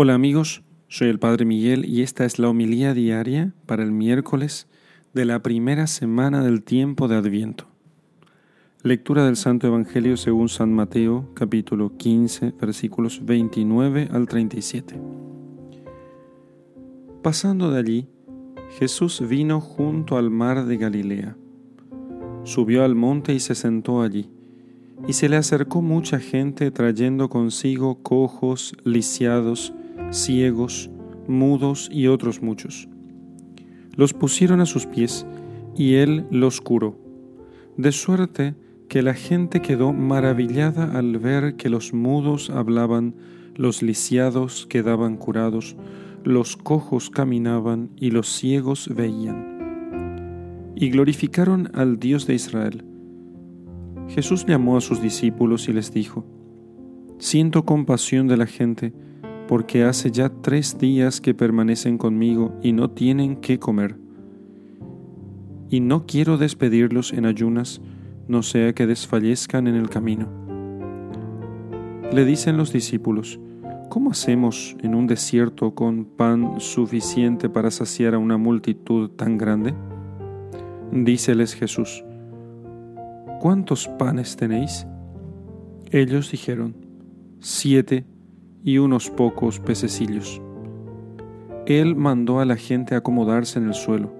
Hola amigos, soy el Padre Miguel y esta es la homilía diaria para el miércoles de la primera semana del tiempo de Adviento. Lectura del Santo Evangelio según San Mateo, capítulo 15, versículos 29 al 37. Pasando de allí, Jesús vino junto al mar de Galilea. Subió al monte y se sentó allí. Y se le acercó mucha gente trayendo consigo cojos, lisiados, ciegos, mudos y otros muchos. Los pusieron a sus pies y él los curó, de suerte que la gente quedó maravillada al ver que los mudos hablaban, los lisiados quedaban curados, los cojos caminaban y los ciegos veían. Y glorificaron al Dios de Israel. Jesús llamó a sus discípulos y les dijo, Siento compasión de la gente, porque hace ya tres días que permanecen conmigo y no tienen qué comer. Y no quiero despedirlos en ayunas, no sea que desfallezcan en el camino. Le dicen los discípulos, ¿cómo hacemos en un desierto con pan suficiente para saciar a una multitud tan grande? Díceles Jesús, ¿cuántos panes tenéis? Ellos dijeron, siete y unos pocos pececillos. Él mandó a la gente acomodarse en el suelo.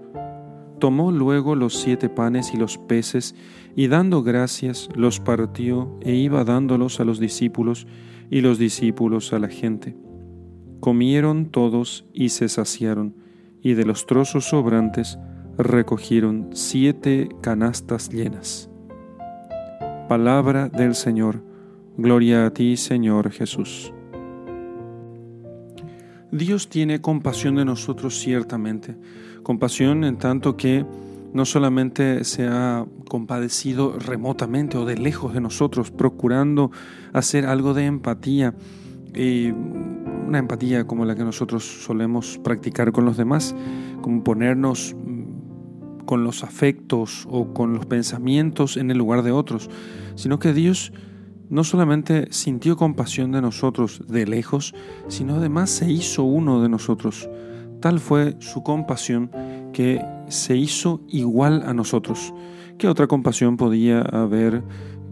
Tomó luego los siete panes y los peces, y dando gracias, los partió e iba dándolos a los discípulos, y los discípulos a la gente. Comieron todos y se saciaron, y de los trozos sobrantes recogieron siete canastas llenas. Palabra del Señor. Gloria a ti, Señor Jesús. Dios tiene compasión de nosotros ciertamente, compasión en tanto que no solamente se ha compadecido remotamente o de lejos de nosotros, procurando hacer algo de empatía, eh, una empatía como la que nosotros solemos practicar con los demás, como ponernos mm, con los afectos o con los pensamientos en el lugar de otros, sino que Dios no solamente sintió compasión de nosotros de lejos, sino además se hizo uno de nosotros. Tal fue su compasión que se hizo igual a nosotros. ¿Qué otra compasión podía haber?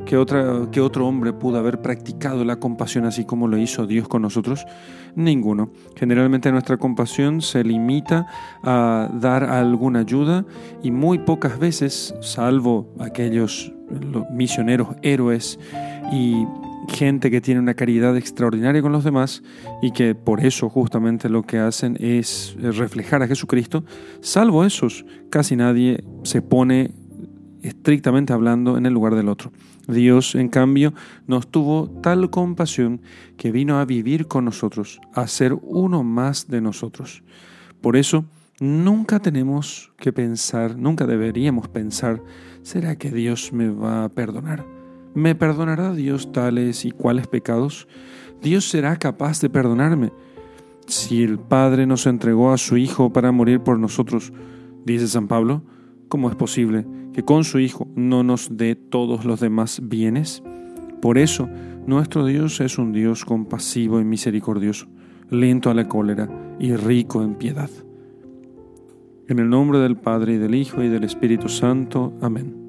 ¿Qué, otra, ¿Qué otro hombre pudo haber practicado la compasión así como lo hizo Dios con nosotros? Ninguno. Generalmente nuestra compasión se limita a dar alguna ayuda y muy pocas veces, salvo aquellos misioneros héroes, y gente que tiene una caridad extraordinaria con los demás y que por eso justamente lo que hacen es reflejar a Jesucristo, salvo esos, casi nadie se pone estrictamente hablando en el lugar del otro. Dios, en cambio, nos tuvo tal compasión que vino a vivir con nosotros, a ser uno más de nosotros. Por eso, nunca tenemos que pensar, nunca deberíamos pensar, ¿será que Dios me va a perdonar? ¿Me perdonará Dios tales y cuales pecados? Dios será capaz de perdonarme. Si el Padre nos entregó a su Hijo para morir por nosotros, dice San Pablo, ¿cómo es posible que con su Hijo no nos dé todos los demás bienes? Por eso, nuestro Dios es un Dios compasivo y misericordioso, lento a la cólera y rico en piedad. En el nombre del Padre y del Hijo y del Espíritu Santo. Amén.